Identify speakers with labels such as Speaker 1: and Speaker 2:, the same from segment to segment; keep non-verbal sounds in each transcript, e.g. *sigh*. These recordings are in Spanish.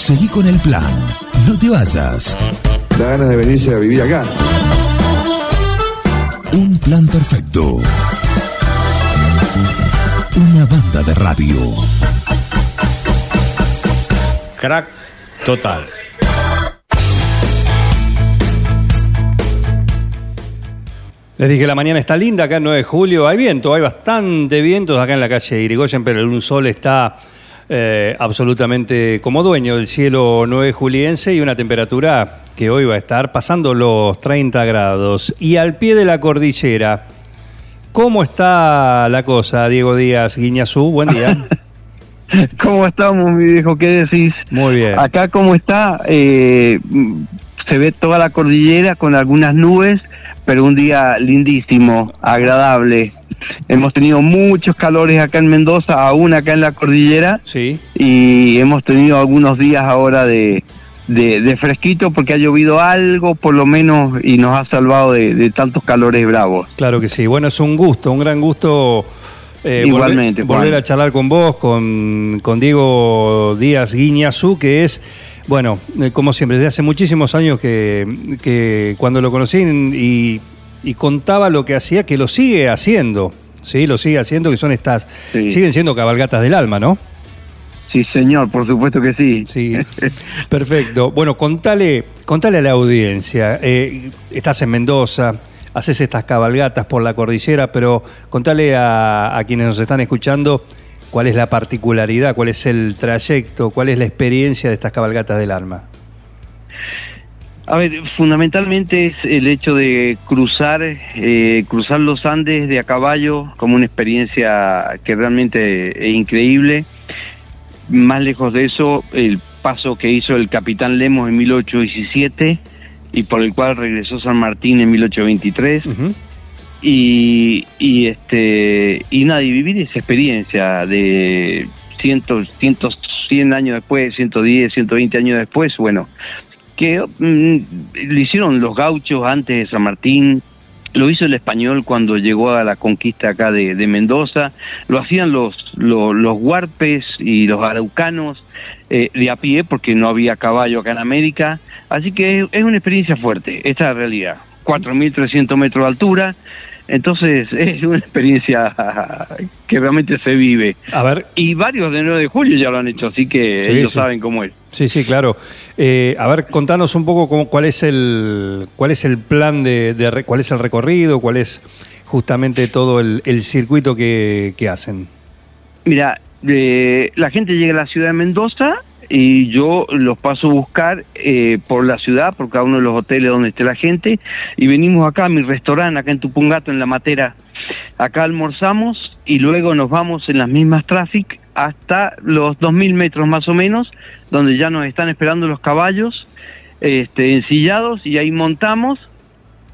Speaker 1: Seguí con el plan. No te vayas.
Speaker 2: Da ganas de venirse a vivir acá.
Speaker 1: Un plan perfecto. Una banda de radio.
Speaker 3: Crack total.
Speaker 4: Les dije, la mañana está linda acá en 9 de julio. Hay viento, hay bastante viento acá en la calle Irigoyen, pero el sol está eh, absolutamente como dueño del cielo 9 juliense y una temperatura que hoy va a estar pasando los 30 grados. Y al pie de la cordillera, ¿cómo está la cosa, Diego Díaz Guiñazú? Buen día. *laughs*
Speaker 5: ¿Cómo estamos, mi viejo? ¿Qué decís?
Speaker 4: Muy bien.
Speaker 5: Acá, ¿cómo está? Eh, se ve toda la cordillera con algunas nubes, pero un día lindísimo, agradable. Hemos tenido muchos calores acá en Mendoza, aún acá en la cordillera.
Speaker 4: Sí.
Speaker 5: Y hemos tenido algunos días ahora de, de, fresquito porque ha llovido algo, por lo menos, y nos ha salvado de, de tantos calores bravos.
Speaker 4: Claro que sí. Bueno, es un gusto, un gran gusto. eh,
Speaker 5: Igualmente,
Speaker 4: volver a charlar con vos, con, con Diego Díaz Guiñazú, que es, bueno, eh, como siempre, desde hace muchísimos años que, que cuando lo conocí y, y contaba lo que hacía, que lo sigue haciendo, ¿sí? Lo sigue haciendo, que son estas,
Speaker 5: Sí.
Speaker 4: siguen siendo cabalgatas del alma, ¿no?
Speaker 5: Sí, señor, por supuesto que sí.
Speaker 4: Sí, *laughs* perfecto. Bueno, contale, contale a la audiencia. eh, estás en Mendoza, haces estas cabalgatas por la cordillera, pero contale a, a quienes nos están escuchando cuál es la particularidad, cuál es el trayecto, cuál es la experiencia de estas cabalgatas del alma.
Speaker 5: A ver, fundamentalmente es el hecho de cruzar, eh, cruzar los Andes de a caballo como una experiencia que realmente es increíble. Más lejos de eso, el paso que hizo el capitán Lemos en 1817 y por el cual regresó San Martín en 1823
Speaker 4: Ujú.
Speaker 5: Y, y este y nada y vivir esa experiencia de cientos cientos 100 años después 110 120 años después bueno que mm, lo hicieron los gauchos antes de San Martín lo hizo el español cuando llegó a la conquista acá de, de Mendoza, lo hacían los, los, los huarpes y los araucanos eh, de a pie porque no había caballo acá en América, así que es, es una experiencia fuerte, esta es la realidad, 4.300 metros de altura, entonces *laughs* es una experiencia que realmente se vive.
Speaker 4: A ver,
Speaker 5: Y varios de 9 de julio ya lo han hecho, así que
Speaker 4: Sí,
Speaker 5: ellos
Speaker 4: sí.
Speaker 5: saben cómo es.
Speaker 4: sí, sí, claro. Eh, a ver, contanos un poco cómo, cuál es el cuál es el plan de, de cuál es el recorrido, cuál es justamente todo el, el circuito que, que hacen.
Speaker 5: Mira, eh, la gente llega a la ciudad de Mendoza y yo los paso a buscar eh, por la ciudad, por cada uno de los hoteles donde esté la gente, y venimos acá a mi restaurante, acá en Tupungato, en La Matera. Acá almorzamos y luego nos vamos en las mismas traffic hasta los 2.000 metros más o menos, donde ya nos están esperando los caballos este, ensillados y ahí montamos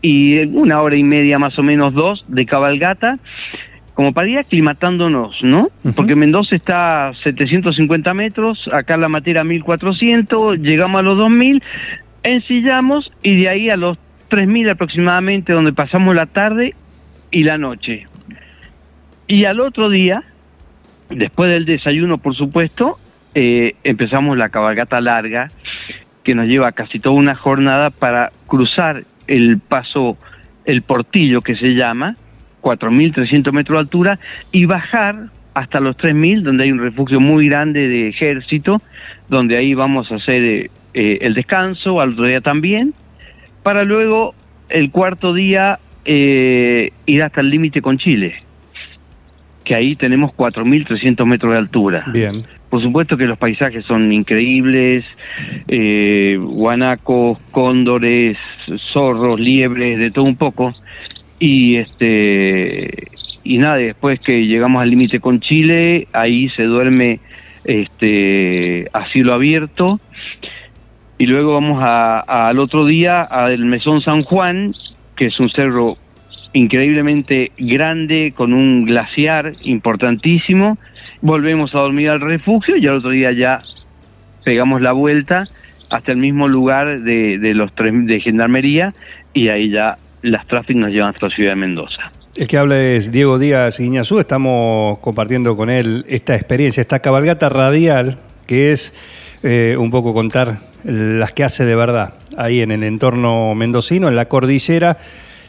Speaker 5: y una hora y media más o menos dos de cabalgata como para ir aclimatándonos, ¿no? Porque Mendoza está a 750 metros, acá la Matera 1400, llegamos a los 2000, ensillamos y de ahí a los 3000 aproximadamente, donde pasamos la tarde y la noche. Y al otro día, después del desayuno, por supuesto, eh, empezamos la cabalgata larga, que nos lleva casi toda una jornada para cruzar el paso, el portillo que se llama, 4.300 metros de altura, y bajar hasta los 3.000, donde hay un refugio muy grande de ejército, donde ahí vamos a hacer eh, el descanso, al otro día también, para luego el cuarto día eh, ir hasta el límite con Chile, que ahí tenemos 4.300 metros de altura.
Speaker 4: Bien.
Speaker 5: Por supuesto que los paisajes son increíbles, eh, guanacos, cóndores, zorros, liebres, de todo un poco. Y este y nada, después que llegamos al límite con Chile, ahí se duerme este a cielo abierto. Y luego vamos a- al otro día al Mesón San Juan, que es un cerro increíblemente grande con un glaciar importantísimo. Volvemos a dormir al refugio y al otro día ya pegamos la vuelta hasta el mismo lugar de, de los tres de gendarmería y ahí ya las tráficos nos llevan hasta la ciudad de Mendoza.
Speaker 4: El que habla es Diego Díaz Iñazú, estamos compartiendo con él esta experiencia, esta cabalgata radial que es eh, un poco contar las que hace de verdad ahí en el entorno mendocino, en la cordillera,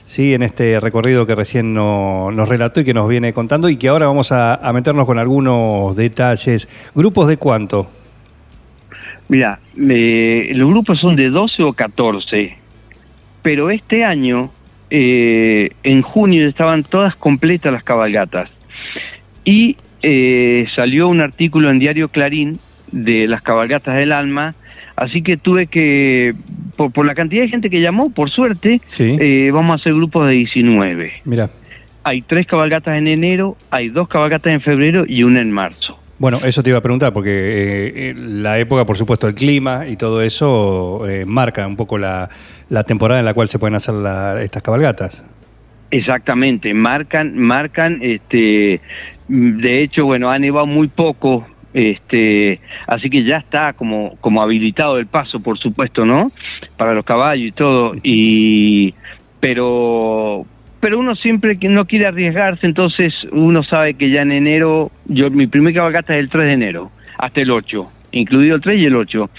Speaker 4: sí, en este recorrido que recién no- nos relató y que nos viene contando y que ahora vamos a, a meternos con algunos detalles. ¿Grupos de cuánto?
Speaker 5: Mira, eh, los grupos son de 12 o 14, pero este año, eh, en junio, estaban todas completas las cabalgatas. Y eh, salió un artículo en Diario Clarín de las cabalgatas del alma, así que tuve que, por, por la cantidad de gente que llamó, por suerte,
Speaker 4: Sí.
Speaker 5: eh, vamos a hacer grupos de 19.
Speaker 4: Mira.
Speaker 5: Hay tres cabalgatas en enero, hay dos cabalgatas en febrero y una en marzo.
Speaker 4: Bueno, eso te iba a preguntar, porque eh, eh, la época, por supuesto, el clima y todo eso eh, marca un poco la, la temporada en la cual se pueden hacer la- estas cabalgatas.
Speaker 5: Exactamente, marcan, marcan, este, de hecho, bueno, ha nevado muy poco, este, así que ya está como, como habilitado el paso, por supuesto, ¿no? Para los caballos y todo, y, pero, pero uno siempre no quiere arriesgarse, entonces uno sabe que ya en enero, yo, mi primer cabalgata es el 3 de enero, hasta el 8, incluido el 3 y el 8,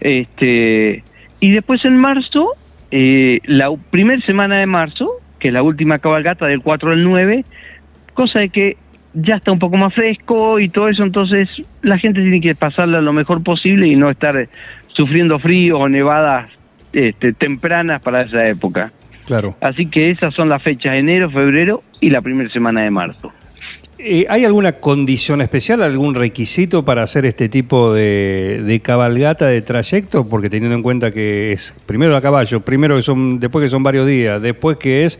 Speaker 5: este, y después en marzo, eh, la primera semana de marzo, que es la última cabalgata del 4 al 9, cosa de que ya está un poco más fresco y todo eso, entonces la gente tiene que pasarla lo mejor posible y no estar sufriendo frío o nevadas este, tempranas para esa época.
Speaker 4: Claro.
Speaker 5: Así que esas son las fechas, enero, febrero y la primera semana de marzo.
Speaker 4: Eh, ¿Hay alguna condición especial, algún requisito para hacer este tipo de, de cabalgata, de trayecto? Porque teniendo en cuenta que es primero a caballo, primero que son, después que son varios días, después que es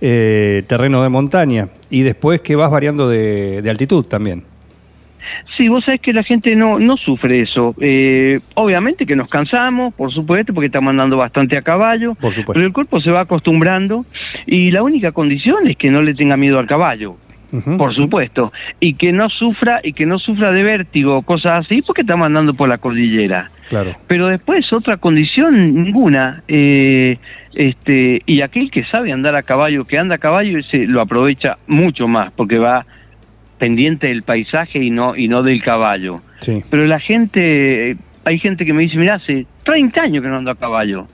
Speaker 4: eh, terreno de montaña y después que vas variando de, de altitud también.
Speaker 5: Sí, vos sabés que la gente no, no sufre eso. Eh, obviamente que nos cansamos, por supuesto, porque estamos andando bastante a caballo,
Speaker 4: Por supuesto.
Speaker 5: pero el cuerpo se va acostumbrando y la única condición es que no le tenga miedo al caballo. Por supuesto, y que no sufra y que no sufra de vértigo, cosas así, porque estamos andando por la cordillera.
Speaker 4: Claro.
Speaker 5: Pero después otra condición ninguna, eh, este, y aquel que sabe andar a caballo, que anda a caballo, ese lo aprovecha mucho más, porque va pendiente del paisaje y no y no del caballo.
Speaker 4: Sí.
Speaker 5: Pero la gente, hay gente que me dice, mira, hace 30 años que no ando a caballo.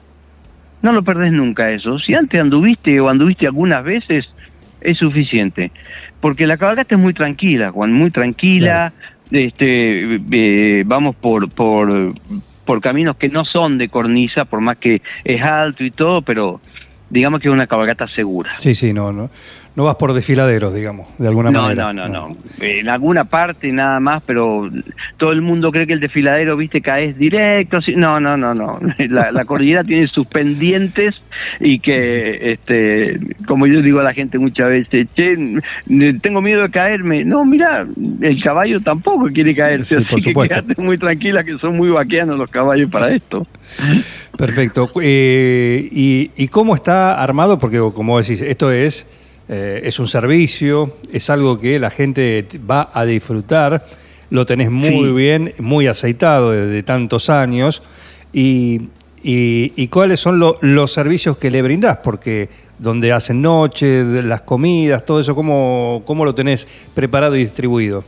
Speaker 5: No lo perdés nunca eso. Si antes anduviste o anduviste algunas veces, es suficiente. Porque la cabalgata es muy tranquila, Juan, muy tranquila. Este, eh, vamos por, por, por caminos que no son de cornisa, por más que es alto y todo, pero digamos que es una cabalgata segura.
Speaker 4: Sí, sí, no, no. No vas por desfiladeros, digamos, de alguna
Speaker 5: No,
Speaker 4: manera.
Speaker 5: no, no, no. En alguna parte nada más, pero todo el mundo cree que el desfiladero, viste, caes directo. No, no, no, no. *laughs* La, la cordillera tiene sus pendientes y que, este, como yo digo a la gente muchas veces, che, tengo miedo de caerme. No, mira, el caballo tampoco quiere caerse,
Speaker 4: Sí,
Speaker 5: así
Speaker 4: por
Speaker 5: que
Speaker 4: supuesto.
Speaker 5: quédate muy tranquila que son muy vaqueanos los caballos para esto.
Speaker 4: Perfecto. Eh, y, y cómo está armado? Porque como decís, esto es, eh, es un servicio, es algo que la gente va a disfrutar, lo tenés muy
Speaker 5: Sí.
Speaker 4: bien, muy aceitado desde tantos años. Y, y- y cuáles son lo- los servicios que le brindás? Porque donde hacen noche, las comidas, todo eso, ¿cómo, cómo lo tenés preparado y distribuido?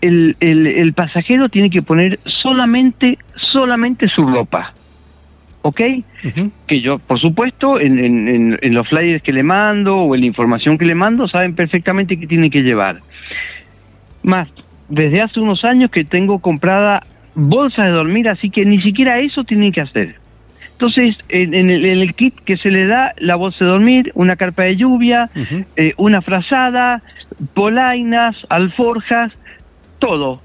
Speaker 5: el, el, el pasajero tiene que poner solamente, solamente su ropa. ¿Ok? Que yo, por supuesto, en, en- en- los flyers que le mando o en la información que le mando, saben perfectamente qué tiene que llevar. Más, desde hace unos años que tengo comprada bolsas de dormir, así que ni siquiera eso tienen que hacer. Entonces, en, en el, en el kit que se le da, la bolsa de dormir, una carpa de lluvia, eh, una frazada, polainas, alforjas, todo.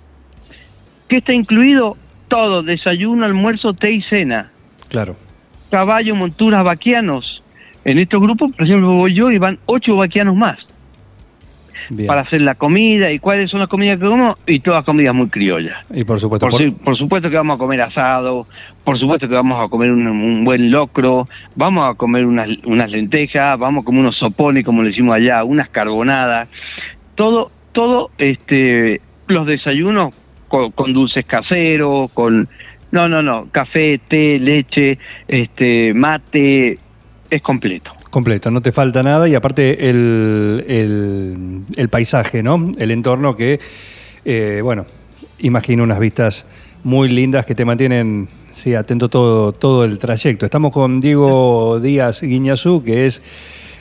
Speaker 5: ¿Qué está incluido? Todo, desayuno, almuerzo, té y cena
Speaker 4: Claro.
Speaker 5: caballo, monturas, vaquianos. En estos grupos, por ejemplo, voy yo y van ocho vaquianos más
Speaker 4: Bien.
Speaker 5: para hacer la comida. ¿Y cuáles son las comidas que comemos? Y todas comidas muy criollas.
Speaker 4: Y por supuesto,
Speaker 5: Por,
Speaker 4: por-
Speaker 5: su- por supuesto que vamos a comer asado, por supuesto que vamos a comer un, un buen locro, vamos a comer unas, unas lentejas, vamos a comer unos sopones, como le decimos allá, unas carbonadas. Todo, todo, este, los desayunos con, con dulces caseros, con... No, no, no, café, té, leche, este, mate, es completo.
Speaker 4: Completo, no te falta nada y aparte el, el- paisaje, ¿no? El entorno que, eh, bueno, imagino unas vistas muy lindas que te mantienen sí, atento todo, todo el trayecto. Estamos con Diego Díaz Guiñazú, que es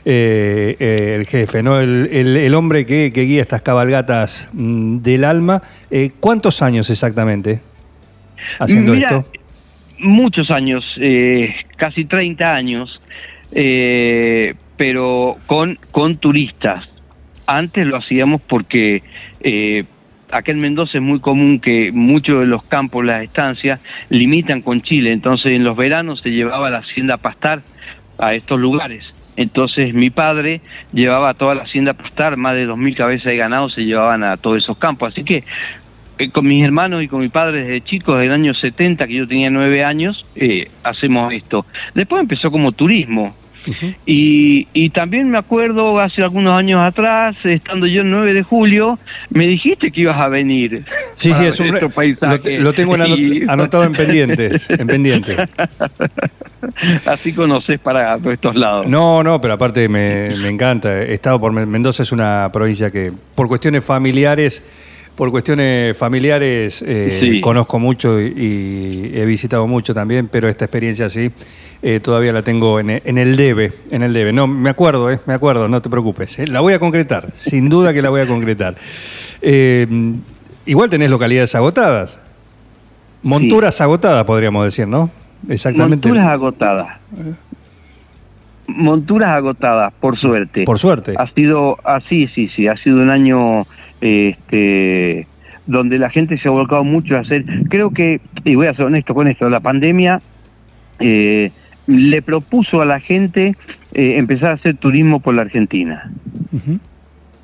Speaker 4: eh, eh, el jefe, ¿no? el, el- el hombre que, que guía estas cabalgatas mm, del alma. Eh, ¿Cuántos años exactamente haciendo
Speaker 5: Mira,
Speaker 4: esto?
Speaker 5: Muchos años, eh, casi 30 años, eh, pero con, con turistas. Antes lo hacíamos porque eh, acá en Mendoza es muy común que muchos de los campos, las estancias, limitan con Chile. Entonces en los veranos se llevaba la hacienda a pastar a estos lugares. Entonces mi padre llevaba toda la hacienda a pastar, más de 2.000 cabezas de ganado se llevaban a todos esos campos. Así que con mis hermanos y con mi padre desde chicos, desde el año 70, que yo tenía nueve años, eh, hacemos esto. Después empezó como turismo. y, y también me acuerdo hace algunos años atrás, estando yo el 9 de julio, me dijiste que ibas a venir.
Speaker 4: Sí, sí, es un-
Speaker 5: estos
Speaker 4: lo, lo tengo en anot-
Speaker 5: Y-
Speaker 4: anotado en pendientes. En pendiente. *laughs*
Speaker 5: Así conoces para estos lados.
Speaker 4: No, no, pero aparte me, me encanta. He estado por Men- Mendoza, es una provincia que por cuestiones familiares, por cuestiones familiares eh,
Speaker 5: Sí.
Speaker 4: conozco mucho y, y he visitado mucho también, pero esta experiencia sí eh, todavía la tengo en, en el debe, en el debe. No, me acuerdo, eh, me acuerdo, no te preocupes. La voy a concretar, sin duda que la voy a concretar. Igual tenés localidades agotadas. Monturas agotadas, podríamos decir, ¿no? Exactamente.
Speaker 5: Monturas agotadas. Monturas agotadas, por suerte.
Speaker 4: Por suerte.
Speaker 5: Ha sido así, sí, sí, ha sido un año este donde la gente se ha volcado mucho a hacer, creo que, y voy a ser honesto con esto, la pandemia eh, le propuso a la gente eh, empezar a hacer turismo por la Argentina.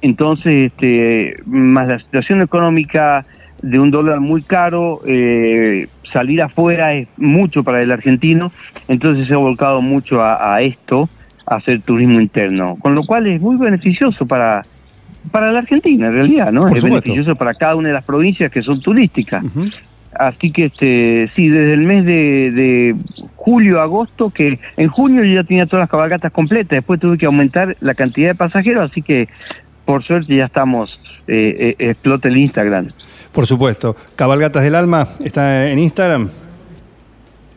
Speaker 5: Entonces, este, más la situación económica de un dólar muy caro, eh, salir afuera es mucho para el argentino, entonces se ha volcado mucho a, a esto, a hacer turismo interno, con lo cual es muy beneficioso para para la Argentina en realidad, ¿no?
Speaker 4: Por
Speaker 5: es
Speaker 4: supuesto.
Speaker 5: beneficioso para cada una de las provincias que son turísticas. Así que este sí, desde el mes de, de julio, agosto, que en junio yo ya tenía todas las cabalgatas completas, después tuve que aumentar la cantidad de pasajeros, así que por suerte ya estamos, eh, eh, explota el Instagram.
Speaker 4: Por supuesto. Cabalgatas del Alma está en Instagram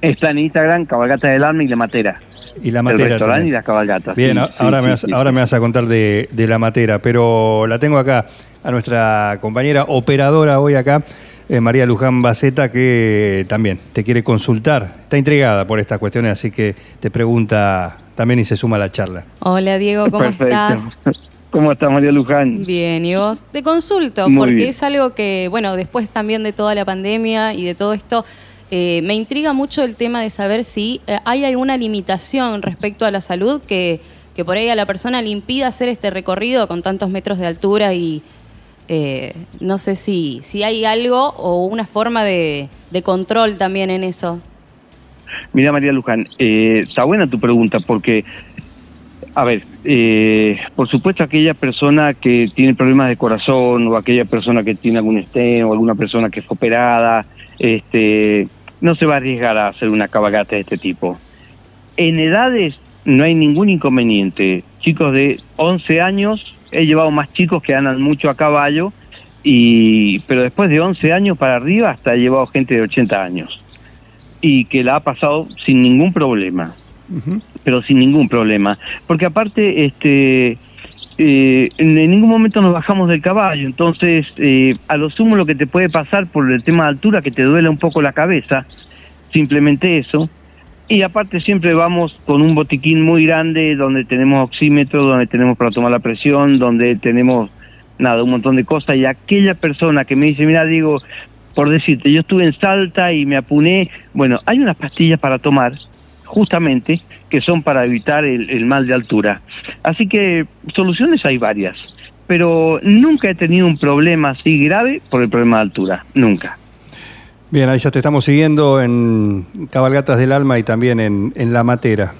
Speaker 5: Está en Instagram, Cabalgata del Alma y La Matera.
Speaker 4: Y la
Speaker 5: el
Speaker 4: matera.
Speaker 5: restaurante
Speaker 4: también.
Speaker 5: y las cabalgatas.
Speaker 4: Bien,
Speaker 5: sí,
Speaker 4: ahora,
Speaker 5: sí,
Speaker 4: me vas,
Speaker 5: sí,
Speaker 4: ahora me vas a contar de, de la matera, pero la tengo acá a nuestra compañera operadora hoy acá, eh, María Luján Baceta, que también te quiere consultar. Está intrigada por estas cuestiones, así que te pregunta también y se suma a la charla.
Speaker 6: Hola Diego, ¿cómo
Speaker 5: Perfecto.
Speaker 6: estás? *laughs*
Speaker 5: ¿Cómo estás, María Luján?
Speaker 6: Bien, y vos te consulto,
Speaker 5: Muy
Speaker 6: porque
Speaker 5: bien.
Speaker 6: es algo que, bueno, después también de toda la pandemia y de todo esto, eh, me intriga mucho el tema de saber si eh, hay alguna limitación respecto a la salud que, por ahí a la persona le impida hacer este recorrido con tantos metros de altura y eh, no sé si, si hay algo o una forma de, control también en eso.
Speaker 5: Mira, María Luján, eh, está buena tu pregunta porque, a ver, por supuesto aquella persona que tiene problemas de corazón o aquella persona que tiene algún estén o alguna persona que fue operada, este, no se va a arriesgar a hacer una cabalgata de este tipo. En edades no hay ningún inconveniente. Chicos de 11 años, he llevado más chicos que andan mucho a caballo, y pero después de 11 años para arriba hasta he llevado gente de 80 años y que la ha pasado sin ningún problema, pero sin ningún problema, porque aparte este eh, en, ningún momento nos bajamos del caballo, entonces eh, a lo sumo lo que te puede pasar por el tema de altura que te duele un poco la cabeza, simplemente eso. Y aparte siempre vamos con un botiquín muy grande donde tenemos oxímetro, donde tenemos para tomar la presión, donde tenemos nada, un montón de cosas. Y aquella persona que me dice, mira, digo, por decirte, yo estuve en Salta y me apuné, bueno, hay unas pastillas para tomar, justamente, que son para evitar el, el mal de altura. Así que soluciones hay varias, pero nunca he tenido un problema así grave por el problema de altura, nunca.
Speaker 4: Bien, ahí ya te estamos siguiendo en Cabalgatas del Alma y también en, en La Matera.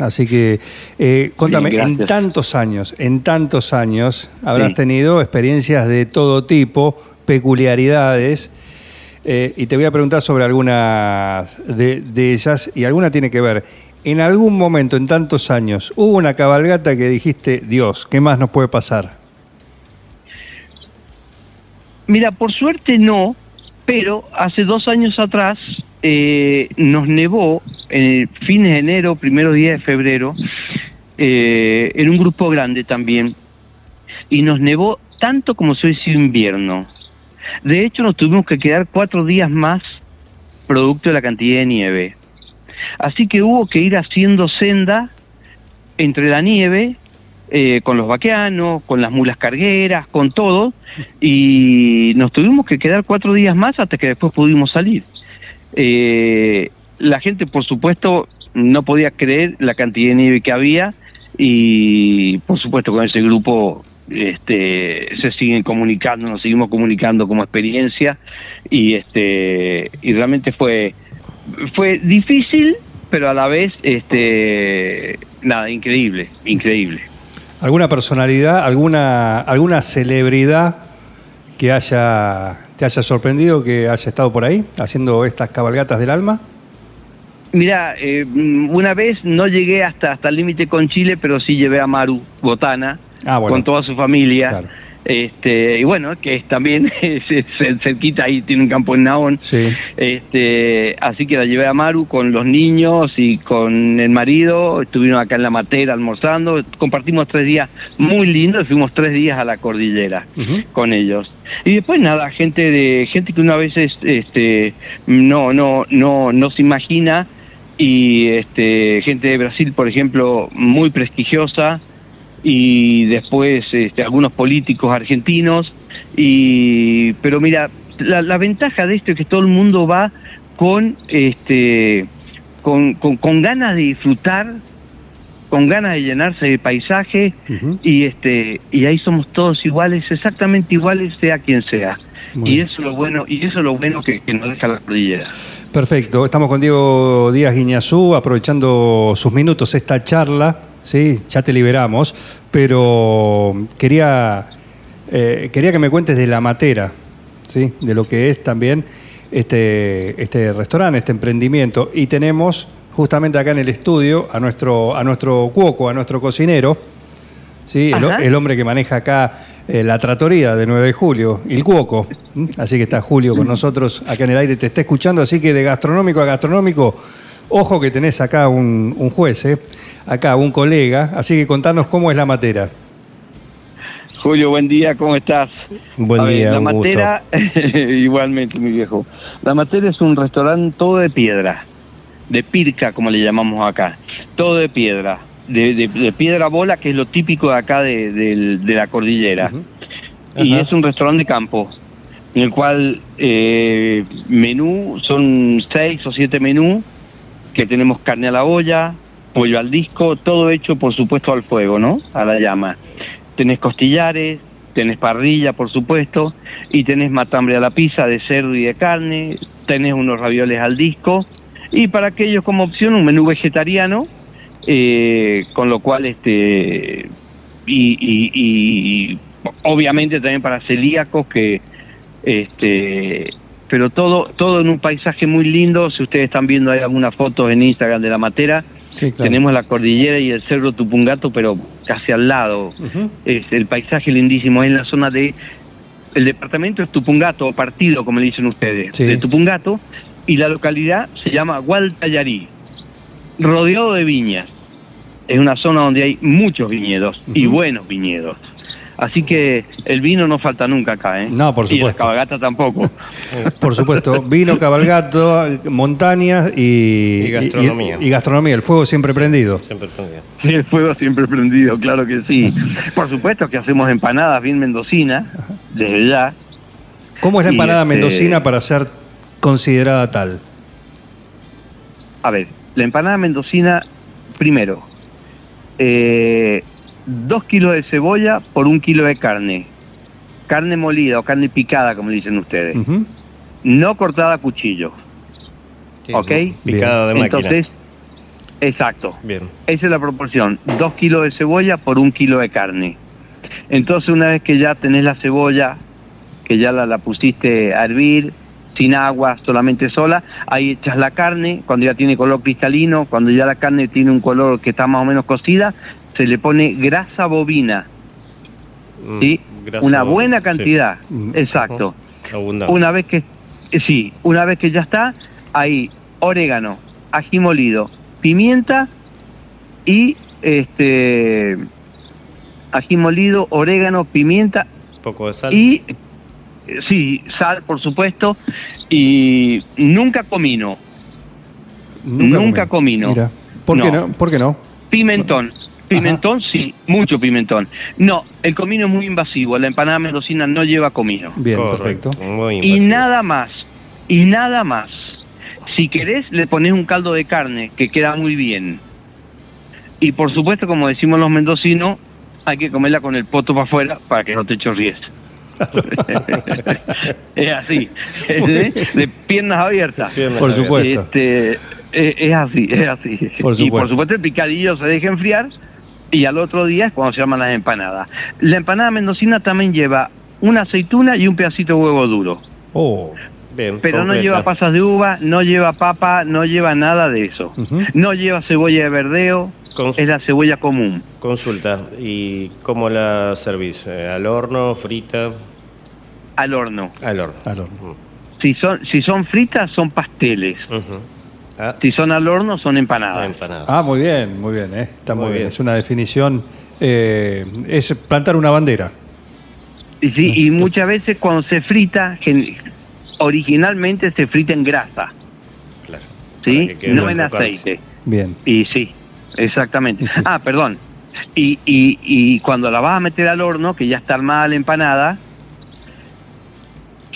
Speaker 4: Así que, eh, contame,
Speaker 5: Bien,
Speaker 4: en tantos años, en tantos años, habrás
Speaker 5: Sí.
Speaker 4: tenido experiencias de todo tipo, peculiaridades, eh, y te voy a preguntar sobre algunas de, ellas, y alguna tiene que ver. En algún momento, en tantos años, hubo una cabalgata que dijiste, Dios, ¿qué más nos puede pasar?
Speaker 5: Mira, por suerte no, Pero hace dos años atrás eh, nos nevó, en fines de enero, primeros días de febrero, eh, en un grupo grande también, y nos nevó tanto como si hubiese invierno. De hecho, nos tuvimos que quedar cuatro días más producto de la cantidad de nieve. Así que hubo que ir haciendo senda entre la nieve, eh, con los vaqueanos, con las mulas cargueras, con todo, y nos tuvimos que quedar cuatro días más hasta que después pudimos salir. Eh, la gente, por supuesto, no podía creer la cantidad de nieve que había y, por supuesto, con ese grupo este, se siguen comunicando, nos seguimos comunicando como experiencia y, este, y realmente fue, fue difícil, pero a la vez, este, nada, increíble, increíble.
Speaker 4: ¿Alguna personalidad, alguna, alguna celebridad que haya, te haya sorprendido, que haya estado por ahí haciendo estas cabalgatas del alma?
Speaker 5: Mira, eh, una vez no llegué hasta, hasta el límite con Chile, pero sí llevé a Maru Botana
Speaker 4: Ah, bueno.
Speaker 5: con toda su familia.
Speaker 4: Claro.
Speaker 5: Este, y bueno, que es también *laughs* es, es cerquita ahí tiene un campo en Naón.
Speaker 4: Sí.
Speaker 5: Este, así que la llevé a Maru con los niños y con el marido, estuvieron acá en la matera almorzando, compartimos tres días muy lindos, fuimos tres días a la cordillera con ellos. Y después nada, gente de gente que una vez este no no no no se imagina y este gente de Brasil, por ejemplo, muy prestigiosa y después este, algunos políticos argentinos y pero mira la, la ventaja de esto es que todo el mundo va con este con, con, con ganas de disfrutar con ganas de llenarse de paisaje y este y ahí somos todos iguales exactamente iguales sea quien sea. Y eso es lo bueno y eso es lo bueno que, que nos deja la cordillera.
Speaker 4: Perfecto, estamos con Diego Díaz Guiñazú, aprovechando sus minutos esta charla, ¿sí? ya te liberamos, pero quería, eh, quería que me cuentes de la matera, ¿sí? de lo que es también este, este restaurante, este emprendimiento, y tenemos justamente acá en el estudio a nuestro, a nuestro cuoco, a nuestro cocinero, ¿sí? el, hombre que maneja acá eh, la tratoría de 9 de julio, el cuoco. Así que está Julio con *laughs* nosotros acá en el aire, te está escuchando, así que de gastronómico a gastronómico, ojo que tenés acá un, un juez, ¿eh? acá un colega, así que contanos cómo es la matera.
Speaker 5: Julio, buen día, ¿cómo estás?
Speaker 7: Buen
Speaker 5: ver,
Speaker 7: día,
Speaker 5: La. Matera, *laughs* igualmente, mi viejo. La Matera es un restaurante todo de piedra, de pirca, como le llamamos acá. Todo de piedra, de, de- de piedra bola, que es lo típico de acá de, la cordillera. Y
Speaker 7: Ajá.
Speaker 5: es un restaurante de campo, en el cual eh, menú, son seis o siete menús, que tenemos carne a la olla, pollo al disco, todo hecho, por supuesto, al fuego, ¿no? A la llama. Tenés costillares, tenés parrilla, por supuesto, y tenés matambre a la pizza de cerdo y de carne, tenés unos ravioles al disco, y para aquellos como opción un menú vegetariano, eh, con lo cual, este, y, y- y- obviamente también para celíacos que, este, pero todo, todo en un paisaje muy lindo, si ustedes están viendo hay algunas fotos en Instagram de la matera,
Speaker 4: Sí, claro.
Speaker 5: tenemos la cordillera y el cerro Tupungato, pero casi al lado. Es el paisaje lindísimo, es en la zona de... El departamento es Tupungato, o partido, como le dicen ustedes,
Speaker 4: Sí.
Speaker 5: de Tupungato, y la localidad se llama Gualtallarí, rodeado de viñas. Es una zona donde hay muchos viñedos y buenos viñedos. Así que el vino no falta nunca acá, ¿eh?
Speaker 4: No, por
Speaker 5: Y la
Speaker 4: supuesto.
Speaker 5: cabalgata tampoco. *laughs*
Speaker 4: Por supuesto, vino, cabalgato, montañas y,
Speaker 7: Y gastronomía.
Speaker 4: Y, y gastronomía, el fuego siempre prendido.
Speaker 7: Siempre tendría.
Speaker 5: Sí, el fuego siempre prendido, claro que sí. Por supuesto que hacemos empanadas bien mendocinas, desde ya.
Speaker 4: ¿Cómo es la
Speaker 5: Y,
Speaker 4: empanada
Speaker 5: este,
Speaker 4: mendocina para ser considerada tal?
Speaker 5: A ver, la empanada mendocina, primero, eh, dos kilos de cebolla por un kilo de carne. Carne molida o carne picada, como le dicen ustedes. No cortada a cuchillo.
Speaker 7: Sí,
Speaker 5: ¿Ok?
Speaker 7: Picada de máquina.
Speaker 5: Entonces, exacto.
Speaker 7: Bien.
Speaker 5: Esa es la proporción. Dos kilos de cebolla por un kilo de carne. Entonces, una vez que ya tenés la cebolla, que ya la, la pusiste a hervir, sin agua, solamente sola, ahí echas la carne, cuando ya tiene color cristalino, cuando ya la carne tiene un color que está más o menos cocida, se le pone grasa bovina,
Speaker 7: Mm,
Speaker 5: ¿sí?
Speaker 7: grasa
Speaker 5: Una
Speaker 7: bovina,
Speaker 5: buena cantidad,
Speaker 4: Mm.
Speaker 5: exacto.
Speaker 7: Abundante.
Speaker 5: Una vez que eh, sí, una vez que ya está, ahí orégano, ají molido, pimienta y este ají molido, orégano, pimienta
Speaker 7: Un poco de sal.
Speaker 5: y eh, sí, sal por supuesto y nunca comino, Nunca comino.
Speaker 4: Mira. ¿Por qué
Speaker 5: No.
Speaker 4: no? ¿Por qué no?
Speaker 5: pimentón. Pimentón, sí, mucho pimentón. No, el comino es muy invasivo. La empanada mendocina no lleva comino.
Speaker 4: Bien,
Speaker 7: Correcto,
Speaker 4: perfecto.
Speaker 7: Muy
Speaker 5: Y nada más. Y nada más. Si querés, le pones un caldo de carne, que queda muy bien. Y por supuesto, como decimos los mendocinos, hay que comerla con el poto para afuera para que no te chorries. *laughs* es así, es de piernas abiertas.
Speaker 7: Piernas
Speaker 4: Por
Speaker 7: abiertas.
Speaker 4: supuesto.
Speaker 5: Este, eh, es así, es así.
Speaker 4: Por
Speaker 5: Y por supuesto el picadillo se deja enfriar y al otro día es cuando se llaman las empanadas. La empanada mendocina también lleva una aceituna y un pedacito de huevo duro.
Speaker 4: Oh,
Speaker 7: Bien,
Speaker 5: Pero no lleva pasas de uva, no lleva papa, no lleva nada de eso. No lleva cebolla de verdeo, es la cebolla común.
Speaker 7: Consulta, ¿y cómo la servís? Eh, ¿Al horno, frita?
Speaker 5: Al horno.
Speaker 7: Al horno.
Speaker 4: al horno.
Speaker 5: Si son, si son fritas, son pasteles.
Speaker 7: Ujú. Ah,
Speaker 5: Si son al horno, son
Speaker 7: ah,
Speaker 5: empanadas.
Speaker 7: empanadas.
Speaker 4: Ah, muy bien, muy bien, ¿eh? Está muy,
Speaker 7: Muy
Speaker 4: bien.
Speaker 7: bien.
Speaker 4: Es una definición. eh, es plantar una bandera.
Speaker 5: Y, sí, y muchas veces cuando se frita, originalmente se frita en grasa,
Speaker 7: Claro.
Speaker 5: ¿sí? No en aceite.
Speaker 4: Bien.
Speaker 5: Y sí, exactamente.
Speaker 4: Sí.
Speaker 5: Ah, perdón. Y, y, y cuando la vas a meter al horno, que ya está armada la empanada,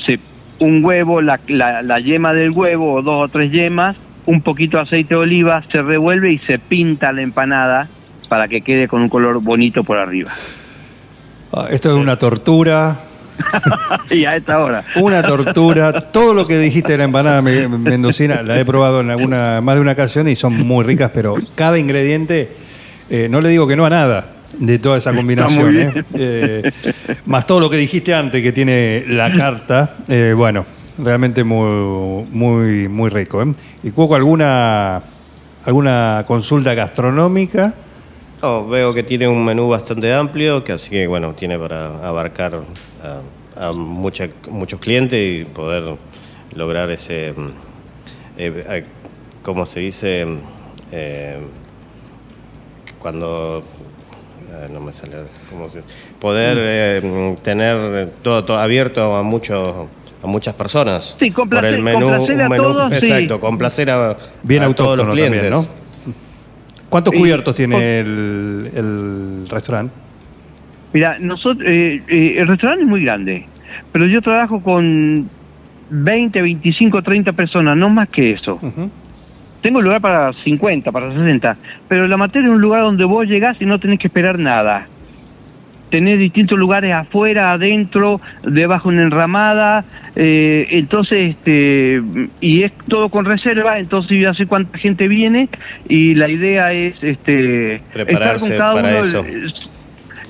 Speaker 5: se, un huevo, la, la, la yema del huevo o dos o tres yemas, un poquito de aceite de oliva, se revuelve y se pinta la empanada para que quede con un color bonito por arriba.
Speaker 4: Ah, esto es una tortura. *laughs*
Speaker 5: y a esta hora.
Speaker 4: Una tortura. Todo lo que dijiste de la empanada me- mendocina la he probado en alguna más de una ocasión y son muy ricas, pero cada ingrediente, eh, no le digo que no a nada de toda esa combinación. ¿eh? Eh, más todo lo que dijiste antes que tiene la carta, bueno, realmente muy, muy, muy rico. ¿eh? ¿Y Cuoco, alguna, alguna consulta gastronómica?
Speaker 7: Oh, veo que tiene un menú bastante amplio, que así que bueno, tiene para abarcar a, a mucha- muchos clientes y poder lograr ese, eh, eh, ¿cómo se dice? Eh, cuando eh, no me sale, ¿cómo se Poder eh, mm, tener todo, todo abierto a muchos a muchas personas.
Speaker 5: Sí, complacer-
Speaker 7: Por el menú,
Speaker 5: complacer a
Speaker 7: un menú-
Speaker 5: todos, sí.
Speaker 7: exacto, complacer a,
Speaker 4: Bien
Speaker 7: a todos los clientes.
Speaker 4: también, ¿no? ¿Cuántos
Speaker 5: Sí.
Speaker 4: cubiertos tiene el, el restaurante?
Speaker 5: Mira, nosotros, eh, eh, el restaurante es muy grande, pero yo trabajo con 20, 25, 30 personas, no más que eso.
Speaker 4: Ujú.
Speaker 5: Tengo lugar para 50, para 60, pero la materia es un lugar donde vos llegás y no tenés que esperar nada. Tenés distintos lugares afuera, adentro, debajo en enramada, eh, entonces, este, y es todo con reserva, entonces yo sé cuánta gente viene y la idea es, este,
Speaker 7: Prepararse
Speaker 5: estar con cada
Speaker 7: para
Speaker 5: uno.
Speaker 7: eso.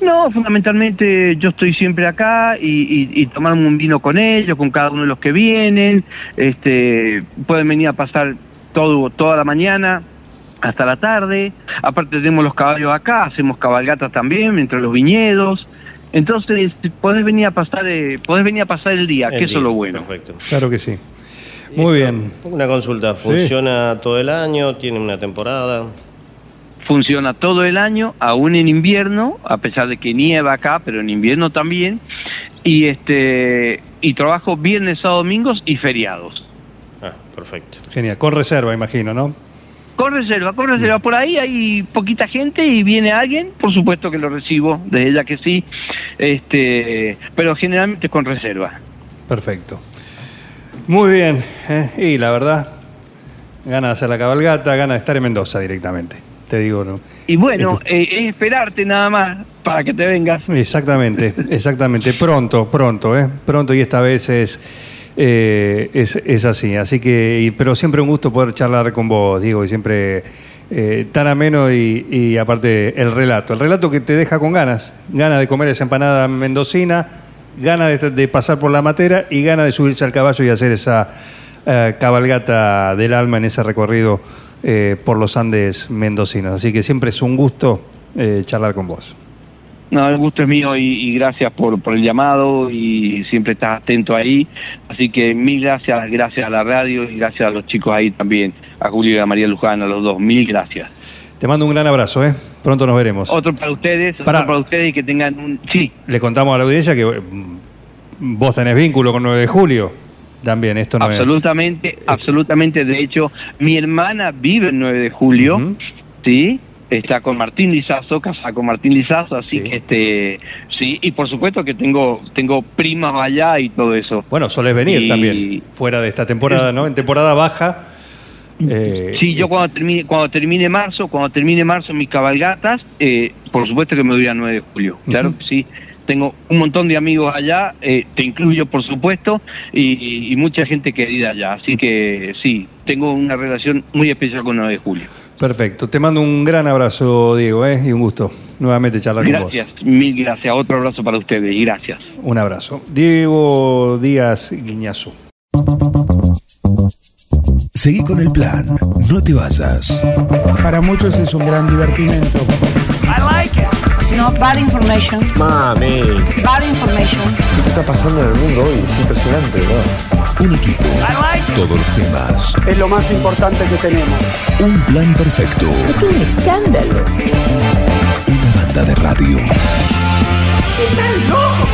Speaker 5: No, fundamentalmente yo estoy siempre acá y, y, y tomarme un vino con ellos, con cada uno de los que vienen. Este, pueden venir a pasar todo toda la mañana hasta la tarde. Aparte tenemos los caballos acá, hacemos cabalgatas también entre los viñedos. Entonces podés venir a pasar, eh, podés venir a pasar el día,
Speaker 7: El
Speaker 5: que eso es lo bueno.
Speaker 7: Perfecto.
Speaker 4: Claro que sí. Muy
Speaker 7: Esto,
Speaker 4: bien.
Speaker 7: Una consulta, ¿funciona todo el año? ¿Tiene una temporada?
Speaker 5: Funciona todo el año, aún en invierno, a pesar de que nieva acá, pero en invierno también. Y este y trabajo viernes, sábado, domingos y feriados.
Speaker 7: Ah, perfecto.
Speaker 4: Genial. Con reserva, imagino, ¿no?
Speaker 5: Con reserva, con reserva. Por ahí hay poquita gente y viene alguien, por supuesto que lo recibo, desde ya que sí, este, pero generalmente con reserva.
Speaker 4: Perfecto. Muy bien. ¿eh? Y la verdad, gana de hacer la cabalgata, gana de estar en Mendoza directamente. Te digo, ¿no?
Speaker 5: Y bueno, eh, es esperarte nada más para que te vengas.
Speaker 4: Exactamente, exactamente. Pronto, pronto, ¿eh? Pronto y esta vez es, eh, es, es así. Así que, y- pero siempre un gusto poder charlar con vos, Diego, y siempre eh, tan ameno y, aparte el relato. El relato que te deja con ganas, ganas de comer esa empanada mendocina, ganas de, pasar por la matera y ganas de subirse al caballo y hacer esa eh, cabalgata del alma en ese recorrido por los Andes mendocinos. Así que siempre es un gusto charlar con vos.
Speaker 5: No, el gusto es mío y, y gracias por, por el llamado y siempre estás atento ahí. Así que mil gracias, gracias a la radio y gracias a los chicos ahí también, a Julio y a María Luján, a los dos, mil gracias.
Speaker 4: Te mando un gran abrazo, ¿eh? Pronto nos veremos.
Speaker 5: Otro para ustedes,
Speaker 4: Pará.
Speaker 5: otro para ustedes y que tengan un... Sí,
Speaker 4: Le contamos a la audiencia que mm, vos tenés vínculo con 9 de julio. También, esto no es...
Speaker 5: absolutamente, absolutamente. De hecho, mi hermana vive el 9 de julio,
Speaker 4: Ujú.
Speaker 5: ¿sí? Está con Martín Lizazo, casada con Martín Lizazo, así
Speaker 4: Sí.
Speaker 5: que este, sí, y por supuesto que tengo, tengo primas allá y todo eso.
Speaker 4: Bueno, solés venir
Speaker 5: Y-
Speaker 4: también, fuera de esta temporada, ¿no? En temporada baja. eh,
Speaker 5: Sí, yo cuando termine, cuando termine marzo, cuando termine marzo mis cabalgatas, eh, por supuesto que me voy al 9 de julio, claro que sí. Tengo un montón de amigos allá, eh, te incluyo por supuesto, y, y mucha gente querida allá, así que sí, tengo una relación muy especial con 9 de julio.
Speaker 4: Perfecto. Te mando un gran abrazo, Diego, ¿eh? Y un gusto nuevamente charlar
Speaker 5: Gracias, mil gracias, otro abrazo para ustedes y gracias.
Speaker 4: con vos. Un abrazo. Diego Díaz Guiñazú.
Speaker 1: Seguí con el plan. No te vayas.
Speaker 8: Para muchos es un gran divertimento.
Speaker 9: No, bad information.
Speaker 3: Mami.
Speaker 9: Bad information.
Speaker 2: ¿Qué está pasando en el mundo hoy? Es impresionante, ¿verdad?
Speaker 1: Un equipo. Todos los temas.
Speaker 8: Es lo más importante que tenemos.
Speaker 1: Un plan perfecto.
Speaker 9: Es un escándalo.
Speaker 1: Una banda de radio.
Speaker 9: ¡Están locos!